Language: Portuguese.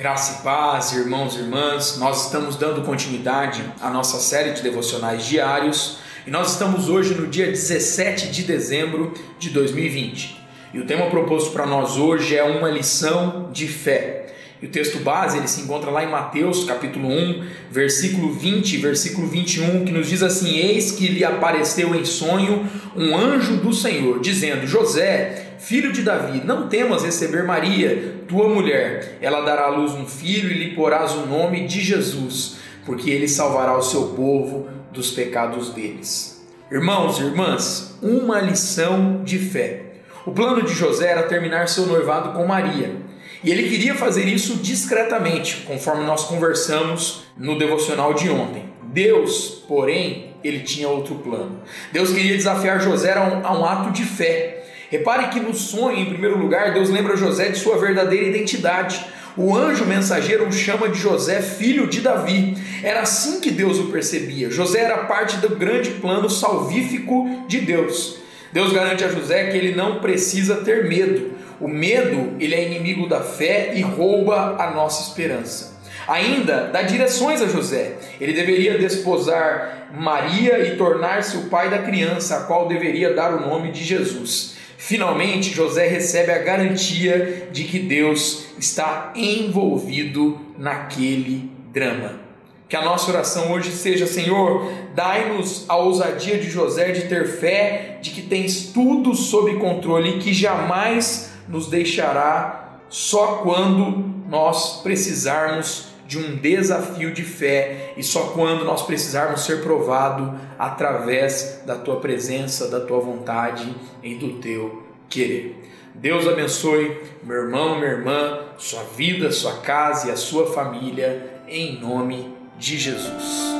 Graça e paz, irmãos e irmãs, nós estamos dando continuidade à nossa série de devocionais diários e nós estamos hoje no dia 17 de dezembro de 2020. E o tema proposto para nós hoje é uma lição de fé. E o texto base ele se encontra lá em Mateus, capítulo 1, versículo 20, versículo 21, que nos diz assim: Eis que lhe apareceu em sonho um anjo do Senhor, dizendo: José, filho de Davi, não temas receber Maria, tua mulher. Ela dará à luz um filho e lhe porás o nome de Jesus, porque ele salvará o seu povo dos pecados deles. Irmãos e irmãs, uma lição de fé. O plano de José era terminar seu noivado com Maria. E ele queria fazer isso discretamente, conforme nós conversamos no devocional de ontem. Deus, porém, ele tinha outro plano. Deus queria desafiar José a um, a um ato de fé. Repare que no sonho, em primeiro lugar, Deus lembra José de sua verdadeira identidade. O anjo mensageiro o chama de José, filho de Davi. Era assim que Deus o percebia. José era parte do grande plano salvífico de Deus. Deus garante a José que ele não precisa ter medo. O medo, ele é inimigo da fé e rouba a nossa esperança. Ainda dá direções a José. Ele deveria desposar Maria e tornar-se o pai da criança, a qual deveria dar o nome de Jesus. Finalmente, José recebe a garantia de que Deus está envolvido naquele drama. Que a nossa oração hoje seja: Senhor, dai-nos a ousadia de José de ter fé de que tens tudo sob controle e que jamais nos deixará só quando nós precisarmos de um desafio de fé e só quando nós precisarmos ser provado através da tua presença, da tua vontade e do teu querer. Deus abençoe meu irmão, minha irmã, sua vida, sua casa e a sua família, em nome de Jesus.